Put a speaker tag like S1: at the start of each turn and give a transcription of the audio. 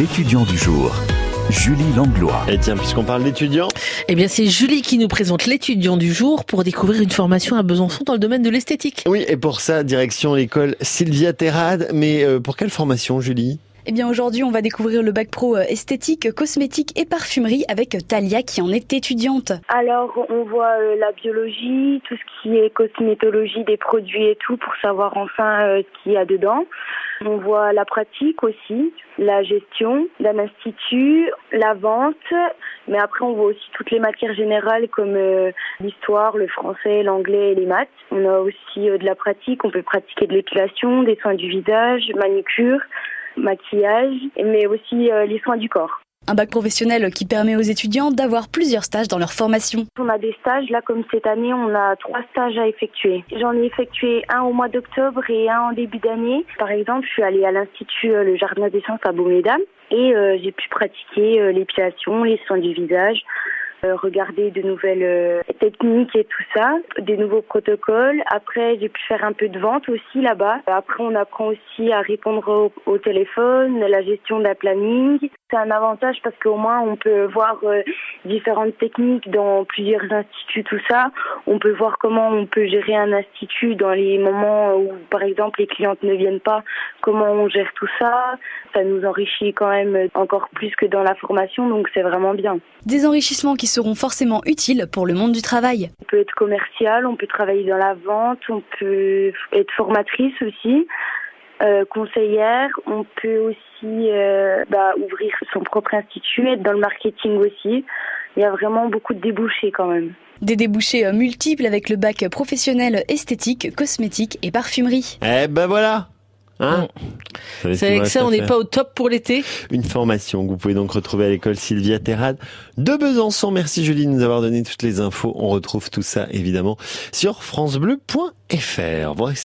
S1: l'étudiant du jour. Julie Langlois.
S2: Et tiens, puisqu'on parle d'étudiants.
S3: Eh bien, c'est Julie qui nous présente l'étudiant du jour pour découvrir une formation à Besançon dans le domaine de l'esthétique.
S2: Oui, et pour ça, direction l'école Sylvia Terrade. Mais euh, pour quelle formation, Julie?
S4: Eh bien aujourd'hui, on va découvrir le bac pro euh, esthétique, cosmétique et parfumerie avec Talia qui en est étudiante.
S5: Alors, on voit euh, la biologie, tout ce qui est cosmétologie des produits et tout pour savoir enfin euh, ce qu'il y a dedans. On voit la pratique aussi, la gestion d'un institut, la vente, mais après on voit aussi toutes les matières générales comme l'histoire, le français, l'anglais et les maths. On a aussi de la pratique, on peut pratiquer de l'épilation, des soins du visage, manucure maquillage, mais aussi euh, les soins du corps.
S4: Un bac professionnel qui permet aux étudiants d'avoir plusieurs stages dans leur formation.
S5: On a des stages, là comme cette année, on a trois stages à effectuer. J'en ai effectué un au mois d'octobre et un en début d'année. Par exemple, je suis allée à l'Institut euh, Le Jardin des Sciences à Beaumédame et euh, j'ai pu pratiquer l'épilation, les soins du visage, regarder de nouvelles techniques et tout ça, des nouveaux protocoles. Après, j'ai pu faire un peu de vente aussi là-bas. Après, on apprend aussi à répondre au, téléphone, la gestion d'un planning. C'est un avantage parce qu'au moins, on peut voir euh, différentes techniques dans plusieurs instituts, tout ça. On peut voir comment on peut gérer un institut dans les moments où, par exemple, les clientes ne viennent pas, comment on gère tout ça. Ça nous enrichit quand même encore plus que dans la formation, donc c'est vraiment bien.
S4: Des enrichissements qui seront forcément utiles pour le monde du travail.
S5: On peut être commercial, on peut travailler dans la vente, on peut être formatrice aussi. Euh, conseillère, on peut aussi euh, bah, ouvrir son propre institut, être dans le marketing aussi. Il y a vraiment beaucoup de débouchés quand même.
S4: Des débouchés euh, multiples avec le bac professionnel esthétique, cosmétique et parfumerie.
S2: Eh ben voilà
S3: Hein C'est avec ça, on n'est pas au top pour l'été.
S2: Une formation que vous pouvez donc retrouver à l'école Sylvia Terrade de Besançon. Merci Julie de nous avoir donné toutes les infos. On retrouve tout ça évidemment sur francebleu.fr.